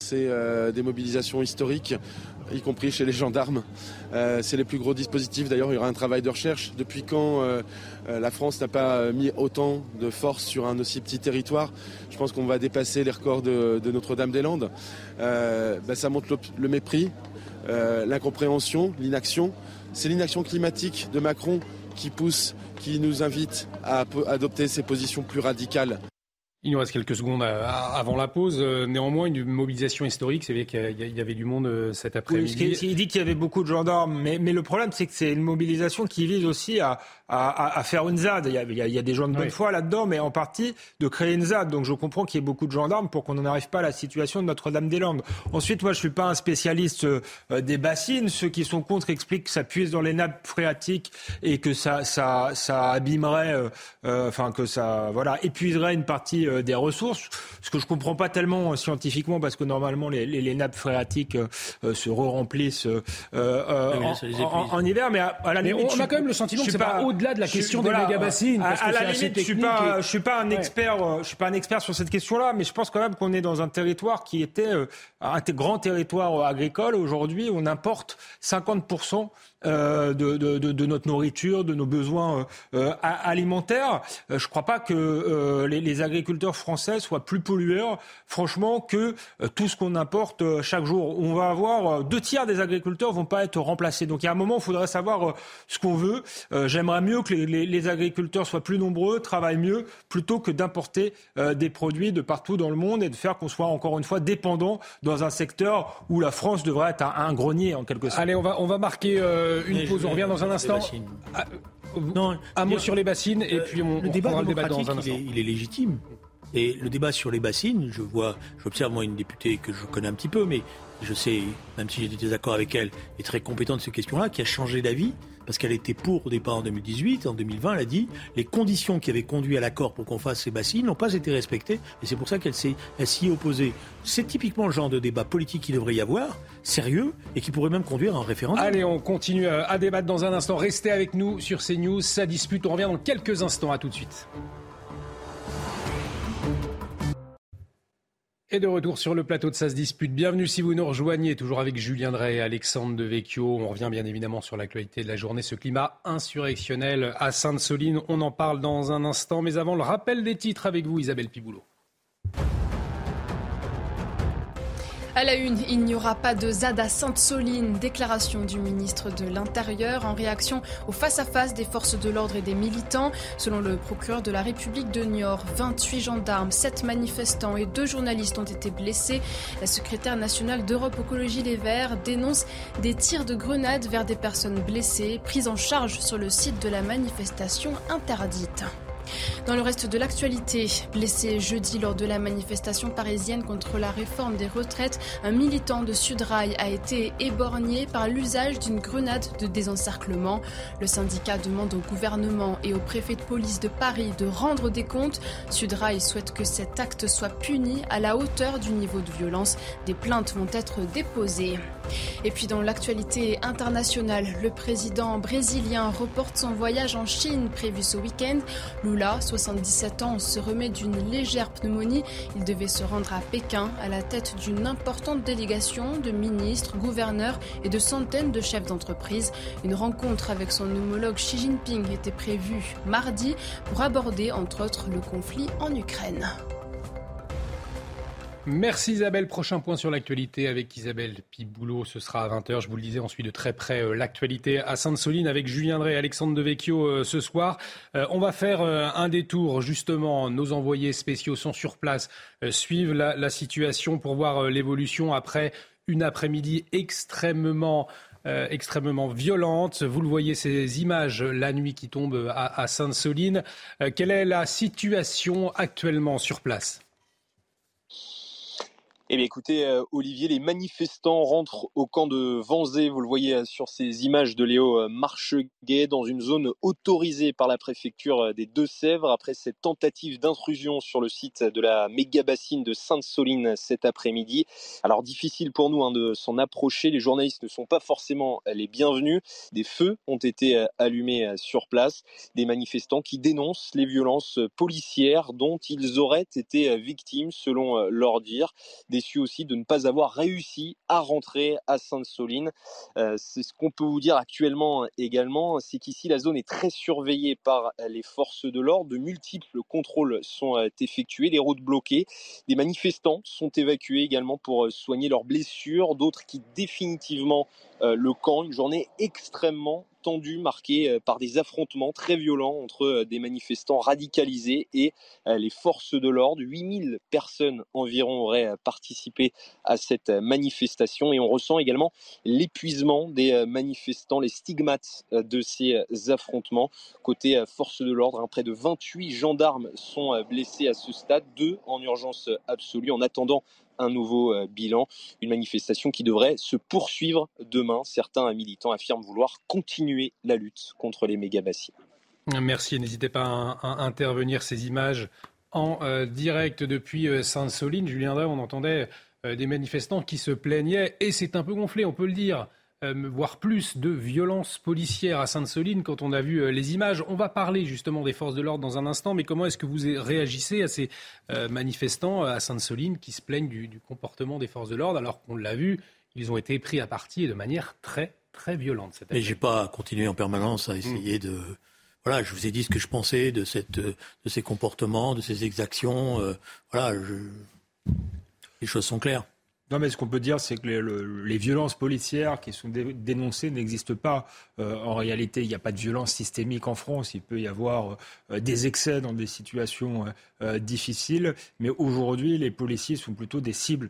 [SPEAKER 7] C'est euh, des mobilisations historiques, y compris chez les gendarmes. Euh, c'est les plus gros dispositifs. D'ailleurs, il y aura un travail de recherche. Depuis quand euh, la France n'a pas mis autant de force sur un aussi petit territoire? Je pense qu'on va dépasser les records de, Notre-Dame-des-Landes. Ben, ça montre le mépris, l'incompréhension, l'inaction. C'est l'inaction climatique de Macron qui pousse, qui nous invite à adopter ces positions plus radicales.
[SPEAKER 2] Il nous reste quelques secondes avant la pause. Euh, néanmoins, une mobilisation historique, c'est vrai qu'il y avait du monde euh, cet après-midi.
[SPEAKER 5] Oui, il dit qu'il y avait beaucoup de gendarmes, mais, mais le problème, c'est que c'est une mobilisation qui vise aussi à, à, à, faire une ZAD. Il y, a, il y a, des gens de bonne foi là-dedans, mais en partie de créer une ZAD. Donc je comprends qu'il y ait beaucoup de gendarmes pour qu'on n'en arrive pas à la situation de Notre-Dame-des-Landes. Ensuite, moi, je suis pas un spécialiste euh, des bassines. Ceux qui sont contre expliquent que ça puise dans les nappes phréatiques et que ça, ça, ça abîmerait, euh, euh, enfin que ça, voilà, épuiserait une partie des ressources. Ce que je comprends pas tellement scientifiquement, parce que normalement les, les, les nappes phréatiques se re-remplissent en, en, hiver. Mais à, la
[SPEAKER 2] limite, on a quand même le sentiment que c'est pas, au de la question des méga-bassines.
[SPEAKER 5] À, la limite, je suis pas, je suis pas un expert, euh, je suis pas un expert sur cette question-là, mais je pense quand même qu'on est dans un territoire qui était euh, un grand territoire euh, agricole. Aujourd'hui, on importe 50 euh, de, de, de, notre nourriture, de nos besoins euh, euh alimentaires. Euh, je ne crois pas que les, les, agriculteurs français soient plus pollueurs, franchement, que tout ce qu'on importe chaque jour. On va avoir deux tiers des agriculteurs vont pas être remplacés. Donc il y a un moment, il faudrait savoir ce qu'on veut. J'aimerais mieux que les, les, les, agriculteurs soient plus nombreux, travaillent mieux, plutôt que d'importer des produits de partout dans le monde et de faire qu'on soit encore une fois dépendant dans un secteur où la France devrait être un, un grenier en quelque sorte.
[SPEAKER 2] Allez, on va on va marquer euh, une pause. On revient dans un instant. Ah, euh, non, un mot sur les bassines et puis on,
[SPEAKER 4] le débat le débat dans un instant. Il est, légitime. Et le débat sur les bassines, je vois, j'observe moi une députée que je connais un petit peu, mais je sais, même si j'ai des désaccords avec elle, est très compétente sur ces questions-là, qui a changé d'avis parce qu'elle était pour au départ en 2018. En 2020, elle a dit les conditions qui avaient conduit à l'accord pour qu'on fasse ces bassines n'ont pas été respectées et c'est pour ça qu'elle s'y est opposée. C'est typiquement le genre de débat politique qui devrait y avoir, sérieux, et qui pourrait même conduire à un référendum.
[SPEAKER 2] Allez, on continue à débattre dans un instant. Restez avec nous sur CNews. Ça dispute. On revient dans quelques instants. À tout de suite. Et de retour sur le plateau de Ça se dispute. Bienvenue si vous nous rejoignez, toujours avec Julien Drey et Alexandre Devecchio. On revient bien évidemment sur l'actualité de la journée, ce climat insurrectionnel à Sainte-Soline. On en parle dans un instant, mais avant le rappel des titres avec vous, Isabelle Piboulot.
[SPEAKER 3] À la une, il n'y aura pas de ZAD à Sainte-Soline. Déclaration du ministre de l'Intérieur en réaction au face-à-face des forces de l'ordre et des militants. Selon le procureur de la République de Niort, 28 gendarmes, 7 manifestants et 2 journalistes ont été blessés. La secrétaire nationale d'Europe Écologie Les Verts dénonce des tirs de grenades vers des personnes blessées, prises en charge sur le site de la manifestation interdite. Dans le reste de l'actualité, blessé jeudi lors de la manifestation parisienne contre la réforme des retraites, un militant de Sudrail a été éborgné par l'usage d'une grenade de désencerclement. Le syndicat demande au gouvernement et au préfet de police de Paris de rendre des comptes. Sudrail souhaite que cet acte soit puni à la hauteur du niveau de violence. Des plaintes vont être déposées. Et puis dans l'actualité internationale, le président brésilien reporte son voyage en Chine prévu ce week-end. Lula, 77 ans, se remet d'une légère pneumonie. Il devait se rendre à Pékin à la tête d'une importante délégation de ministres, gouverneurs et de centaines de chefs d'entreprise. Une rencontre avec son homologue Xi Jinping était prévue mardi pour aborder entre autres le conflit en Ukraine.
[SPEAKER 2] Merci Isabelle. Prochain point sur l'actualité avec Isabelle Piboulot. Ce sera à 20h. Je vous le disais, on suit de très près euh, l'actualité à Sainte-Soline avec Julien Drey et Alexandre Devecchio euh, ce soir. Euh, on va faire un détour. Justement, nos envoyés spéciaux sont sur place, suivent la, situation pour voir l'évolution après une après-midi extrêmement extrêmement violente. Vous le voyez, ces images la nuit qui tombe à Sainte-Soline. quelle est la situation actuellement sur place?
[SPEAKER 8] Eh bien, écoutez, euh, Olivier, les manifestants rentrent au camp de Vanzé. Vous le voyez euh, sur ces images de Léo euh, Marcheguet dans une zone autorisée par la préfecture des Deux-Sèvres après cette tentative d'intrusion sur le site de la méga bassine de Sainte-Soline cet après-midi. Alors, difficile pour nous hein, de s'en approcher. Les journalistes ne sont pas forcément les bienvenus. Des feux ont été allumés sur place. Des manifestants qui dénoncent les violences policières dont ils auraient été victimes, selon leur dire. Aussi de ne pas avoir réussi à rentrer à Sainte-Soline. Euh, c'est ce qu'on peut vous dire actuellement également, c'est qu'ici la zone est très surveillée par les forces de l'ordre. De multiples contrôles sont euh, effectués, les routes bloquées. Des manifestants sont évacués également pour euh, soigner leurs blessures, d'autres qui définitivement le camp. Une journée extrêmement tendu, marqué euh, par des affrontements très violents entre euh, des manifestants radicalisés et euh, les forces de l'ordre. 8000 personnes environ auraient participé à cette manifestation et on ressent également l'épuisement des manifestants, les stigmates de ces affrontements. Côté forces de l'ordre, hein, près de 28 gendarmes sont blessés à ce stade, deux en urgence absolue en attendant un nouveau euh, bilan. Une manifestation qui devrait se poursuivre demain. Certains militants affirment vouloir continuer la lutte contre les méga-bassines.
[SPEAKER 2] Merci. N'hésitez pas à, intervenir ces images en euh, direct depuis euh, Sainte-Soline. Julien Drey, on entendait des manifestants qui se plaignaient, et c'est un peu gonflé, on peut le dire, voire plus, de violences policières à Sainte-Soline quand on a vu euh, les images. On va parler justement des forces de l'ordre dans un instant, mais comment est-ce que vous réagissez à ces euh, manifestants à Sainte-Soline qui se plaignent du, comportement des forces de l'ordre alors qu'on l'a vu, ils ont été pris à partie et de manière très, très violente.
[SPEAKER 4] Mais j'ai pas continué en permanence à essayer de... Voilà, je vous ai dit ce que je pensais de, cette, de ces comportements, de ces exactions. voilà, les choses sont claires.
[SPEAKER 5] Non, mais ce qu'on peut dire, c'est que les, violences policières qui sont dénoncées n'existent pas. Euh, en réalité, il n'y a pas de violence systémique en France. Il peut y avoir euh, des excès dans des situations euh, difficiles, mais aujourd'hui, les policiers sont plutôt des cibles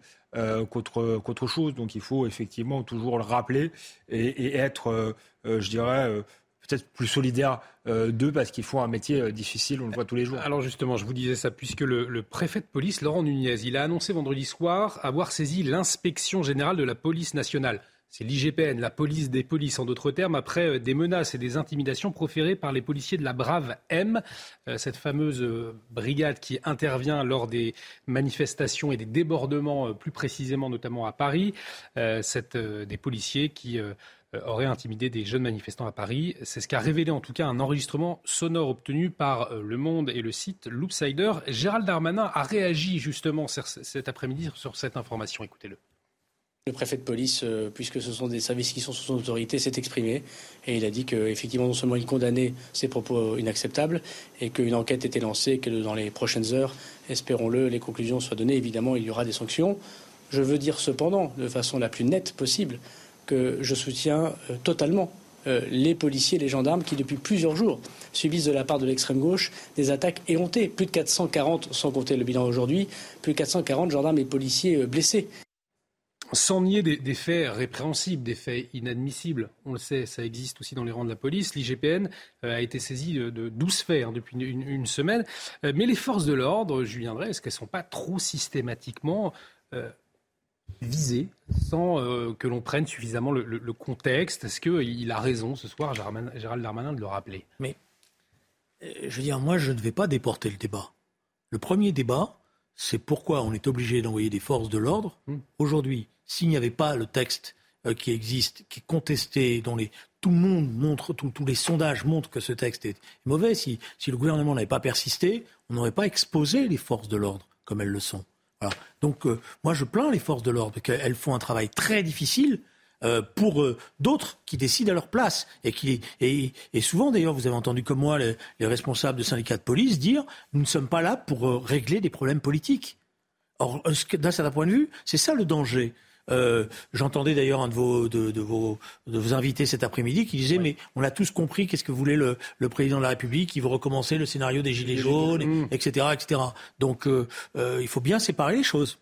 [SPEAKER 5] qu'autre chose. Donc, il faut effectivement toujours le rappeler et, et être, je dirais peut-être plus solidaire euh, d'eux parce qu'ils font un métier euh, difficile, on le voit tous les jours.
[SPEAKER 2] Alors justement, je vous disais ça puisque le, préfet de police, Laurent Nunez, il a annoncé vendredi soir avoir saisi l'inspection générale de la police nationale. C'est l'IGPN, la police des polices en d'autres termes, après euh, des menaces et des intimidations proférées par les policiers de la Brave M, cette fameuse brigade qui intervient lors des manifestations et des débordements, plus précisément notamment à Paris. Cette, des policiers qui aurait intimidé des jeunes manifestants à Paris. C'est ce qu'a révélé en tout cas un enregistrement sonore obtenu par euh, Le Monde et le site Loopsider. Gérald Darmanin a réagi justement cet après-midi sur cette information. Écoutez-le.
[SPEAKER 6] Le préfet de police, euh, puisque ce sont des services qui sont sous son autorité, s'est exprimé et il a dit qu'effectivement, non seulement il condamnait ces propos inacceptables et qu'une enquête était lancée que dans les prochaines heures, espérons-le, les conclusions soient données. Évidemment, il y aura des sanctions. Je veux dire cependant, de façon la plus nette possible, que je soutiens totalement les policiers les gendarmes qui, depuis plusieurs jours, subissent de la part de l'extrême gauche des attaques éhontées. Plus de 440, sans compter le bilan aujourd'hui, plus de 440 gendarmes et policiers blessés
[SPEAKER 2] sans nier des, faits répréhensibles, des faits inadmissibles. On le sait, ça existe aussi dans les rangs de la police. L'IGPN euh, a été saisi de, 12 faits hein, depuis une, semaine. Euh, mais les forces de l'ordre, Julien Drey, est-ce qu'elles ne sont pas trop systématiquement euh, visées sans que l'on prenne suffisamment le, contexte Est-ce qu'il a raison ce soir, Gérald Darmanin, de le rappeler?
[SPEAKER 4] Mais, je veux dire, moi, je ne vais pas déporter le débat. Le premier débat, c'est pourquoi on est obligé d'envoyer des forces de l'ordre. Hmm. Aujourd'hui, s'il n'y avait pas le texte euh, qui existe, qui est contesté, dont les, tout le monde montre, tous les sondages montrent que ce texte est mauvais, si, le gouvernement n'avait pas persisté, on n'aurait pas exposé les forces de l'ordre comme elles le sont. Donc euh, moi je plains les forces de l'ordre, qu'elles font un travail très difficile euh, pour d'autres qui décident à leur place. Et, qui, et, souvent, d'ailleurs, vous avez entendu comme moi les, responsables de syndicats de police dire nous ne sommes pas là pour régler des problèmes politiques. Or, d'un certain point de vue, c'est ça le danger. Euh, j'entendais d'ailleurs un de vos, de, vos, de vos invités cet après-midi qui disait Mais on a tous compris qu'est-ce que voulait le, président de la République. Il veut recommencer le scénario des Gilets jaunes, etc., etc. Donc euh, euh, il faut bien séparer les choses.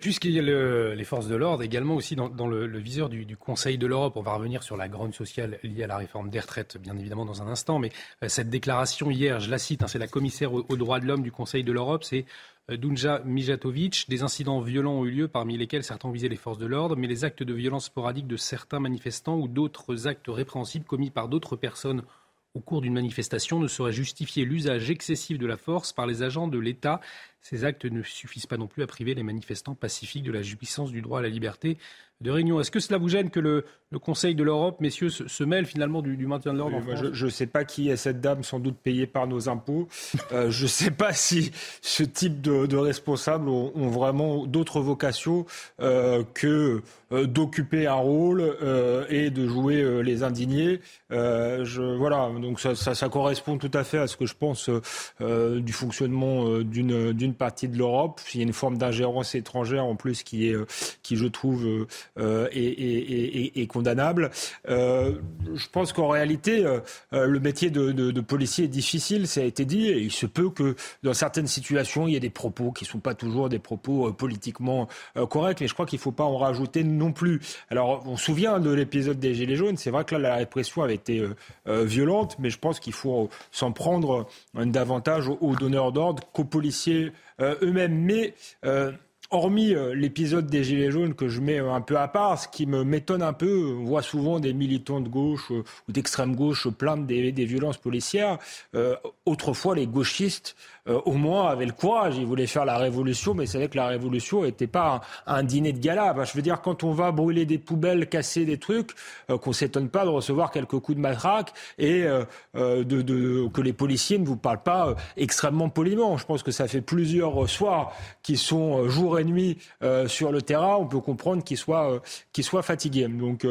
[SPEAKER 2] Puisqu'il y a les forces de l'ordre également aussi dans, le, viseur du, Conseil de l'Europe, on va revenir sur la grande sociale liée à la réforme des retraites, bien évidemment, dans un instant. Mais cette déclaration hier, je la cite, hein, c'est la commissaire aux droits de l'homme du Conseil de l'Europe, c'est Dunja Mijatovic. Des incidents violents ont eu lieu, parmi lesquels certains visé les forces de l'ordre, mais les actes de violence sporadiques de certains manifestants ou d'autres actes répréhensibles commis par d'autres personnes au cours d'une manifestation ne sauraient justifier l'usage excessif de la force par les agents de l'État. Ces actes ne suffisent pas non plus à priver les manifestants pacifiques de la jouissance du droit à la liberté de réunion. Est-ce que cela vous gêne que le, Conseil de l'Europe, messieurs, se, mêle finalement du, maintien de l'ordre
[SPEAKER 5] Je ne sais pas qui est cette dame, sans doute payée par nos impôts. (laughs) Euh, je ne sais pas si ce type de, responsables ont, vraiment d'autres vocations euh, que euh, d'occuper un rôle et de jouer les indignés. Je, voilà, donc ça, ça, correspond tout à fait à ce que je pense du fonctionnement d'une partie de l'Europe. Il y a une forme d'ingérence étrangère en plus qui est, qui je trouve euh, et, condamnable. Euh, je pense qu'en réalité, euh, le métier de, policier est difficile, ça a été dit, et il se peut que dans certaines situations, il y ait des propos qui ne sont pas toujours des propos politiquement corrects, mais je crois qu'il ne faut pas en rajouter non plus. Alors, on se souvient de l'épisode des Gilets jaunes, c'est vrai que là, la répression avait été violente, mais je pense qu'il faut s'en prendre davantage aux, donneurs d'ordre qu'aux policiers eux-mêmes. Mais hormis euh, l'épisode des Gilets jaunes que je mets un peu à part, ce qui m'étonne un peu, on voit souvent des militants de gauche euh, ou d'extrême gauche plaindre des, violences policières. Euh, autrefois, les gauchistes euh, au moins avait le courage. Il voulait faire la révolution, mais c'est vrai que la révolution n'était pas un, dîner de gala. je veux dire, quand on va brûler des poubelles, casser des trucs, euh, qu'on s'étonne pas de recevoir quelques coups de matraque et euh, de, que les policiers ne vous parlent pas extrêmement poliment. Je pense que ça fait plusieurs soirs qui sont jour et nuit sur le terrain. On peut comprendre qu'ils soient, qu'ils soient fatigués. Donc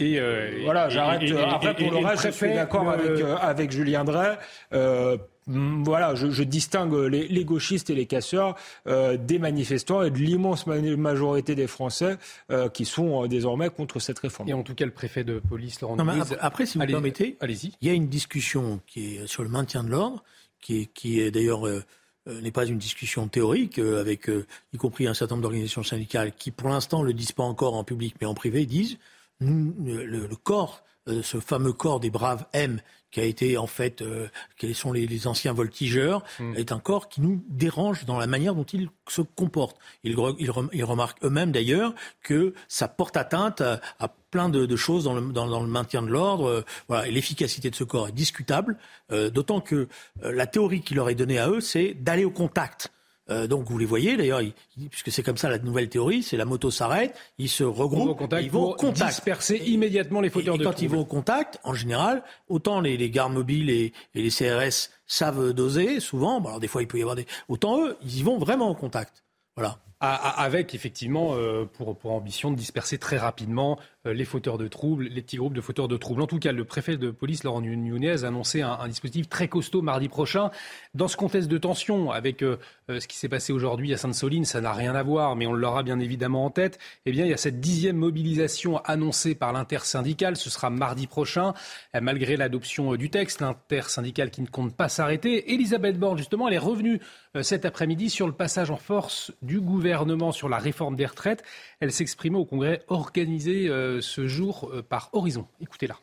[SPEAKER 5] et, voilà, j'arrête. Après, pour le reste, je suis d'accord avec, avec Julien Drey. Mm, voilà, je, distingue les, gauchistes et les casseurs euh, des manifestants et de l'immense majorité des Français euh, qui sont euh, désormais contre cette réforme.
[SPEAKER 2] Et en tout cas, le préfet de police, Laurent
[SPEAKER 4] non, après, si vous permettez, il y a une discussion qui est sur le maintien de l'ordre, qui est, qui est d'ailleurs n'est pas une discussion théorique, avec y compris un certain nombre d'organisations syndicales qui, pour l'instant, ne le disent pas encore en public, mais en privé, disent le corps ce fameux corps des braves M qui a été en fait, euh, quels sont les, anciens voltigeurs, mm. est un corps qui nous dérange dans la manière dont ils se comportent. Ils, remarquent eux-mêmes d'ailleurs que ça porte atteinte à, plein de, choses dans le, dans, le, maintien de l'ordre. Euh, voilà, et l'efficacité de ce corps est discutable, euh, d'autant que la théorie qui leur est donnée à eux, c'est d'aller au contact. Euh, donc vous les voyez d'ailleurs, puisque c'est comme ça la nouvelle théorie, c'est la moto s'arrête, ils se regroupent,
[SPEAKER 2] ils vont au contact, disperser immédiatement les fauteurs
[SPEAKER 4] et,
[SPEAKER 2] de
[SPEAKER 4] quand ils vont au contact, en général, autant les, les gardes mobiles et, les CRS savent doser souvent, alors des fois il peut y avoir des, autant eux, ils y vont vraiment au contact. Voilà.
[SPEAKER 2] avec effectivement pour, pour ambition de disperser très rapidement euh, les fauteurs de troubles, les petits groupes de fauteurs de troubles. En tout cas, le préfet de police, Laurent Nunez, a annoncé un, dispositif très costaud mardi prochain. Dans ce contexte de tension, avec euh, euh, ce qui s'est passé aujourd'hui à Sainte-Soline, ça n'a rien à voir, mais on l'aura bien évidemment en tête. Eh bien, il y a cette dixième mobilisation annoncée par l'intersyndicale. Ce sera mardi prochain, malgré l'adoption du texte. L'intersyndicale qui ne compte pas s'arrêter. Elisabeth Borne, justement, elle est revenue cet après-midi sur le passage en force du gouvernement sur la réforme des retraites. Elle s'exprimait au congrès organisé ce jour euh, par Horizon. Écoutez-la.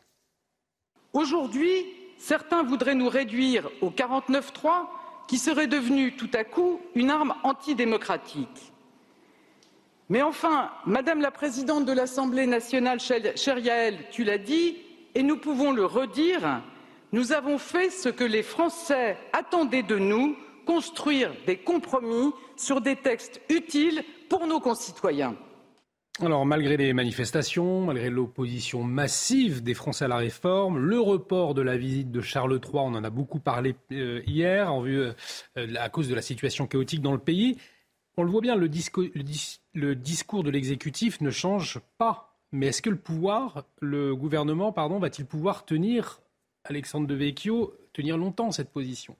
[SPEAKER 9] Aujourd'hui, certains voudraient nous réduire au 49-3 qui serait devenu tout à coup une arme antidémocratique. Mais enfin, Madame la Présidente de l'Assemblée nationale, chère Yael, tu l'as dit, et nous pouvons le redire, nous avons fait ce que les Français attendaient de nous, construire des compromis sur des textes utiles pour nos concitoyens.
[SPEAKER 2] Alors, malgré les manifestations, malgré l'opposition massive des Français à la réforme, le report de la visite de Charles III, on en a beaucoup parlé euh, hier, en vue, euh, à cause de la situation chaotique dans le pays. On le voit bien, le, le discours de l'exécutif ne change pas. Mais est-ce que le pouvoir, le gouvernement, pardon, va-t-il pouvoir tenir, Alexandre de Vecchio, tenir longtemps cette position?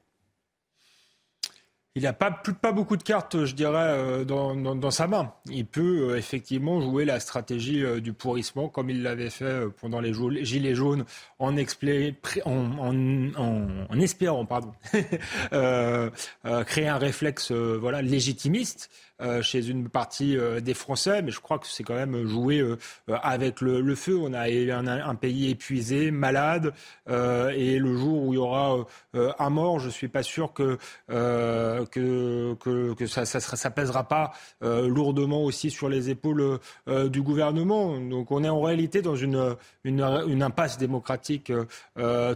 [SPEAKER 5] Il n'a pas, pas beaucoup de cartes, je dirais, euh, dans, sa main. Il peut euh, effectivement jouer la stratégie euh, du pourrissement comme il l'avait fait pendant les Gilets jaunes en, en, espérant pardon, (laughs) créer un réflexe voilà, légitimiste. Euh, chez une partie euh, des Français, mais je crois que c'est quand même joué euh, avec le, feu. On a un, un, pays épuisé, malade, et le jour où il y aura un mort, je suis pas sûr que que, ça, ça, pèsera pas lourdement aussi sur les épaules du gouvernement. Donc on est en réalité dans une, une, impasse démocratique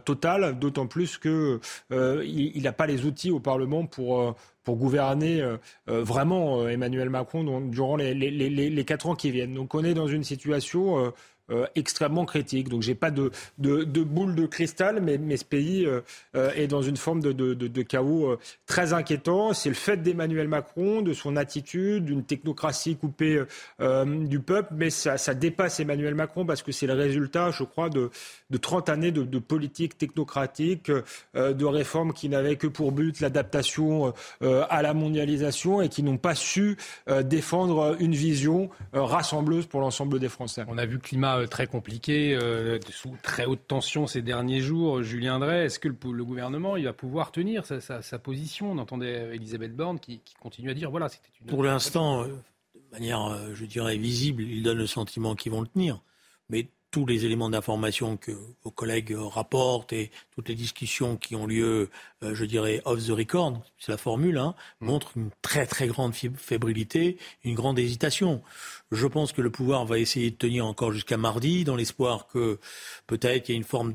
[SPEAKER 5] totale, d'autant plus que il n'a pas les outils au Parlement pour pour gouverner euh, euh, vraiment euh, Emmanuel Macron durant les, les, quatre ans qui viennent. Donc on est dans une situation extrêmement critique. Donc j'ai pas de, de, de, boule de cristal, mais, ce pays euh, euh, est dans une forme de, de chaos très inquiétant. C'est le fait d'Emmanuel Macron, de son attitude, d'une technocratie coupée du peuple, mais ça, dépasse Emmanuel Macron parce que c'est le résultat, je crois, de, de 30 années de, de politique technocratique, de réformes qui n'avaient que pour but l'adaptation à la mondialisation et qui n'ont pas su défendre une vision rassembleuse pour l'ensemble des Français.
[SPEAKER 2] On a vu climat euh, très compliqué, euh, sous très haute tension ces derniers jours. Julien Drey, est-ce que le, gouvernement il va pouvoir tenir sa, position? On entendait Elisabeth Borne qui, continue à dire voilà, c'était une.
[SPEAKER 4] Pour l'instant, euh, de manière, je dirais, visible, il donne le sentiment qu'ils vont le tenir. Mais tous les éléments d'information que vos collègues rapportent et toutes les discussions qui ont lieu, je dirais, off the record, c'est la formule, hein, mm. montrent une très très grande fébrilité, une grande hésitation. Je pense que le pouvoir va essayer de tenir encore jusqu'à mardi, dans l'espoir que peut-être il y ait une forme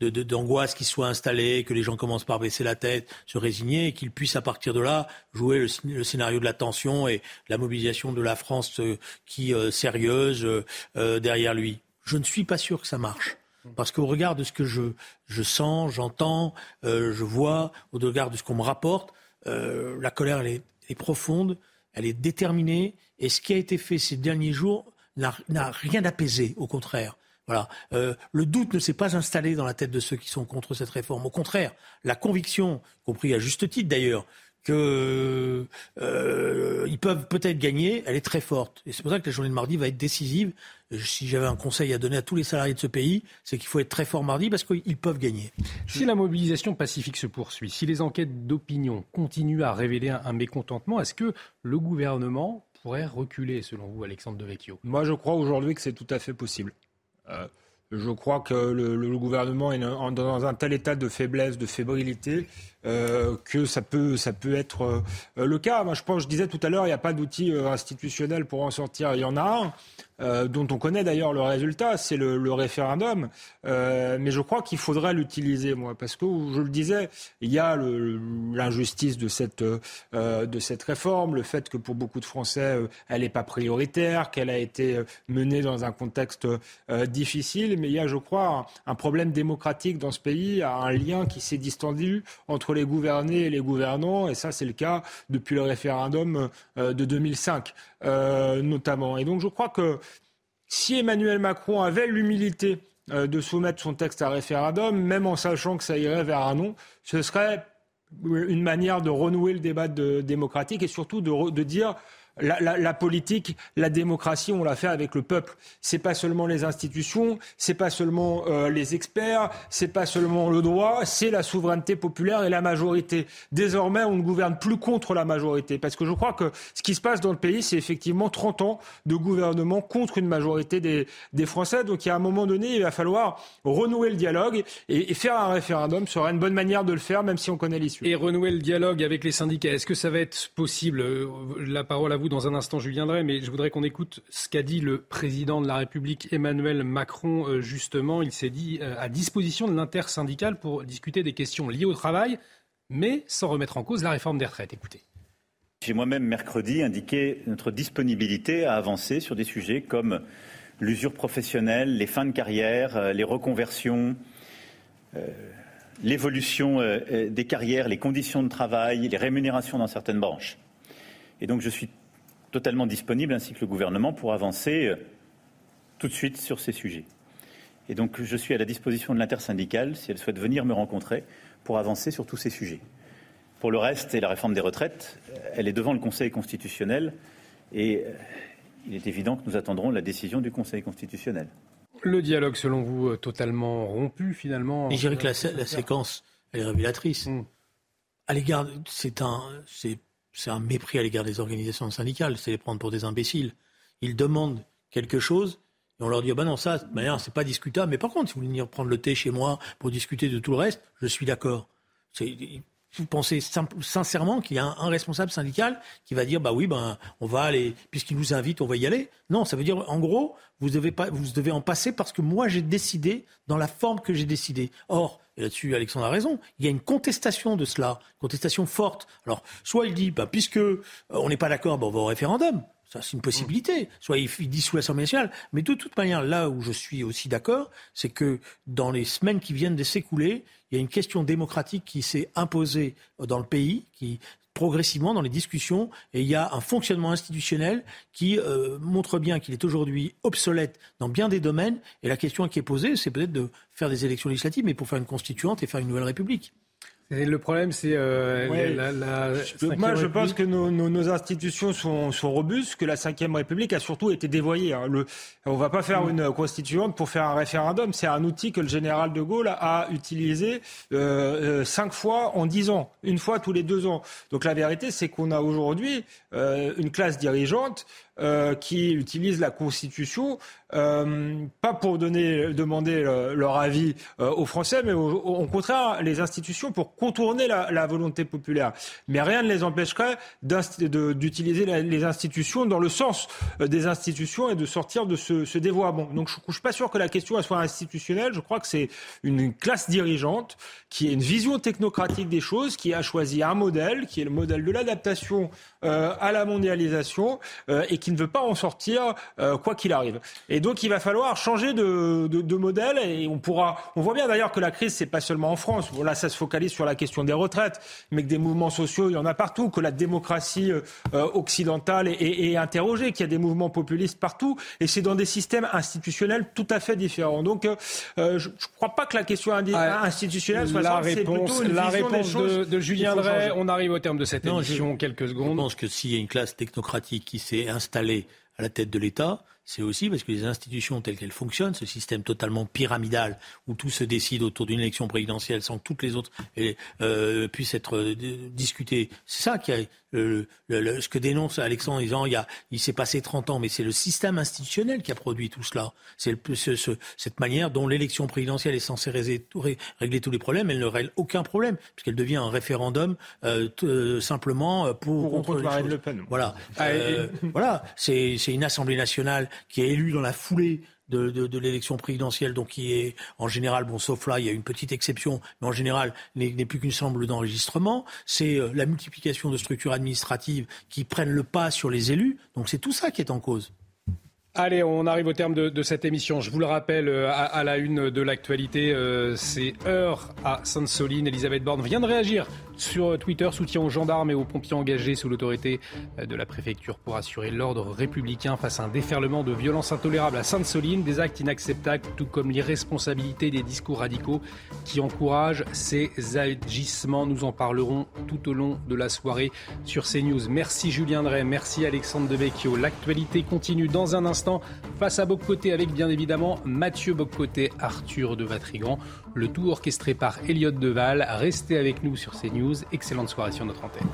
[SPEAKER 4] d'angoisse qui soit installée, que les gens commencent par baisser la tête, se résigner, et qu'ils puissent à partir de là jouer le, scénario de la tension et la mobilisation de la France euh, qui euh, sérieuse derrière lui. Je ne suis pas sûr que ça marche. Parce qu'au regard de ce que je, je sens, j'entends, euh, je vois, au regard de ce qu'on me rapporte, euh, la colère, est, profonde, elle est déterminée, et ce qui a été fait ces derniers jours n'a rien apaisé, au contraire. Voilà. Euh, le doute ne s'est pas installé dans la tête de ceux qui sont contre cette réforme. Au contraire, la conviction, compris à juste titre d'ailleurs, qu'ils euh, peuvent peut-être gagner, elle est très forte. Et c'est pour ça que la journée de mardi va être décisive. Si j'avais un conseil à donner à tous les salariés de ce pays, c'est qu'il faut être très fort mardi parce qu'ils peuvent gagner.
[SPEAKER 2] Si la mobilisation pacifique se poursuit, si les enquêtes d'opinion continuent à révéler un, mécontentement, est-ce que le gouvernement pourrait reculer, selon vous, Alexandre Devecchio?
[SPEAKER 5] Moi, je crois aujourd'hui que c'est tout à fait possible. Euh, je crois que le, gouvernement est dans un tel état de faiblesse, de fébrilité, euh, que ça peut, ça peut être euh, le cas. Je pense, je disais tout à l'heure, il n'y a pas d'outil euh, institutionnel pour en sortir. Il y en a un. dont on connaît d'ailleurs le résultat, c'est le, référendum. Mais je crois qu'il faudrait l'utiliser, moi, parce que, je le disais, il y a l'injustice de cette, de cette réforme, le fait que pour beaucoup de Français, elle n'est pas prioritaire, qu'elle a été menée dans un contexte difficile, mais il y a, je crois, un, problème démocratique dans ce pays, un lien qui s'est distendu entre les gouvernés et les gouvernants, et ça, c'est le cas depuis le référendum de 2005, notamment. Et donc, je crois que si Emmanuel Macron avait l'humilité euh, de soumettre son texte à référendum, même en sachant que ça irait vers un non, ce serait une manière de renouer le débat démocratique et surtout de dire la, politique, la démocratie, on l'a fait avec le peuple. C'est pas seulement les institutions, c'est pas seulement euh, les experts, c'est pas seulement le droit, c'est la souveraineté populaire et la majorité. Désormais, on ne gouverne plus contre la majorité, parce que je crois que ce qui se passe dans le pays, c'est effectivement 30 ans de gouvernement contre une majorité des, Français. Donc, il y a un moment donné, il va falloir renouer le dialogue et, et faire un référendum serait une bonne manière de le faire, même si on connaît l'issue.
[SPEAKER 2] Et renouer le dialogue avec les syndicats, est-ce que ça va être possible? La parole à vous dans un instant, je viendrai, mais je voudrais qu'on écoute ce qu'a dit le président de la République, Emmanuel Macron, euh, justement. Il s'est dit euh, à disposition de l'intersyndicale pour discuter des questions liées au travail, mais sans remettre en cause la réforme des retraites. Écoutez.
[SPEAKER 10] J'ai moi-même mercredi indiqué notre disponibilité à avancer sur des sujets comme l'usure professionnelle, les fins de carrière, euh, les reconversions, l'évolution des carrières, les conditions de travail, les rémunérations dans certaines branches. Et donc je suis totalement disponible, ainsi que le gouvernement, pour avancer euh, tout de suite sur ces sujets. Et donc, je suis à la disposition de l'intersyndicale, si elle souhaite venir me rencontrer, pour avancer sur tous ces sujets. Pour le reste, et la réforme des retraites, elle est devant le Conseil constitutionnel, et euh, il est évident que nous attendrons la décision du Conseil constitutionnel.
[SPEAKER 2] Le dialogue, selon vous, euh, totalement rompu, finalement
[SPEAKER 4] Et je dirais que la, séquence, elle est révélatrice. Hmm. À l'égard, c'est un, c'est c'est un mépris à l'égard des organisations syndicales, c'est les prendre pour des imbéciles. Ils demandent quelque chose et on leur dit, ah ben non, ça, c'est pas discutable. Mais par contre, si vous voulez venir prendre le thé chez moi pour discuter de tout le reste, je suis d'accord. Vous pensez sincèrement qu'il y a un, responsable syndical qui va dire, bah oui, ben, on va aller, puisqu'il nous invite, on va y aller. Non, ça veut dire, en gros, vous devez, vous devez en passer parce que moi, j'ai décidé dans la forme que j'ai décidé. Or, là-dessus, Alexandre a raison. Il y a une contestation de cela, contestation forte. Alors, soit il dit, bah, puisque euh, on n'est pas d'accord, bah, on va au référendum. C'est une possibilité. Soit il, dissout l'Assemblée nationale. Mais de toute manière, là où je suis aussi d'accord, c'est que dans les semaines qui viennent de s'écouler, il y a une question démocratique qui s'est imposée dans le pays, qui progressivement dans les discussions et il y a un fonctionnement institutionnel qui euh, montre bien qu'il est aujourd'hui obsolète dans bien des domaines et la question qui est posée c'est peut-être de faire des élections législatives mais pour faire une constituante et faire une nouvelle république.
[SPEAKER 2] Le problème, c'est euh, la,
[SPEAKER 5] la, Moi, je pense que nos, nos, nos institutions sont, sont, robustes, que la Ve République a surtout été dévoyée. Hein. Le, on ne va pas faire mm. une constituante pour faire un référendum. C'est un outil que le général de Gaulle a utilisé euh, euh, cinq fois en dix ans, une fois tous les deux ans. Donc la vérité, c'est qu'on a aujourd'hui euh, une classe dirigeante euh, qui utilisent la Constitution, euh, pas pour donner, demander leur avis euh, aux Français, mais au, contraire les institutions pour contourner la, la, volonté populaire. Mais rien ne les empêcherait d'utiliser les institutions dans le sens des institutions et de sortir de ce, ce dévoiement. Donc je ne suis pas sûr que la question soit institutionnelle. Je crois que c'est une classe dirigeante qui a une vision technocratique des choses, qui a choisi un modèle, qui est le modèle de l'adaptation à la mondialisation et qui ne veut pas en sortir euh, quoi qu'il arrive. Et donc il va falloir changer de, de, modèle et on pourra. On voit bien d'ailleurs que la crise c'est pas seulement en France. Bon, là ça se focalise sur la question des retraites, mais que des mouvements sociaux il y en a partout, que la démocratie euh, occidentale est, est, interrogée, qu'il y a des mouvements populistes partout et c'est dans des systèmes institutionnels tout à fait différents. Donc euh, je ne crois pas que la question institutionnelle soit
[SPEAKER 2] la réponse. La réponse de, de Julien Drey. On arrive au terme de cette émission. quelques secondes. Je
[SPEAKER 4] pense que s'il y a une classe technocratique qui s'est installée à la tête de l'État, c'est aussi parce que les institutions telles qu'elles fonctionnent, ce système totalement pyramidal où tout se décide autour d'une élection présidentielle sans que toutes les autres euh, puissent être euh, discutées, c'est ça qui a ce que dénonce Alexandre en disant il, y a, il s'est passé 30 ans, mais c'est le système institutionnel qui a produit tout cela. C'est ce, cette manière dont l'élection présidentielle est censée régler, tous les problèmes. Elle ne règle aucun problème, puisqu'elle devient un référendum euh, euh simplement euh, pour,
[SPEAKER 5] contre, Marine Le Pen.
[SPEAKER 4] Voilà. Ah, euh, voilà. C'est une Assemblée nationale qui est élu dans la foulée de, l'élection présidentielle, donc qui est en général, bon, sauf là, il y a une petite exception, mais en général n'est plus qu'une semble d'enregistrement. C'est euh, la multiplication de structures administratives qui prennent le pas sur les élus. Donc c'est tout ça qui est en cause.
[SPEAKER 2] Allez, on arrive au terme de, cette émission. Je vous le rappelle, euh, à, la une de l'actualité, euh, c'est heure à Sainte-Soline. Elisabeth Borne vient de réagir sur Twitter, soutien aux gendarmes et aux pompiers engagés sous l'autorité de la préfecture pour assurer l'ordre républicain face à un déferlement de violence intolérable à Sainte-Soline, des actes inacceptables, tout comme l'irresponsabilité des discours radicaux qui encouragent ces agissements. Nous en parlerons tout au long de la soirée sur CNews. Merci Julien Drey, merci Alexandre Devecchio. L'actualité continue dans un instant face à Boccoté avec bien évidemment Mathieu Boccoté, Arthur de Vatrigan, le tout orchestré par Elliott Deval. Restez avec nous sur CNews. Excellente soirée sur notre antenne.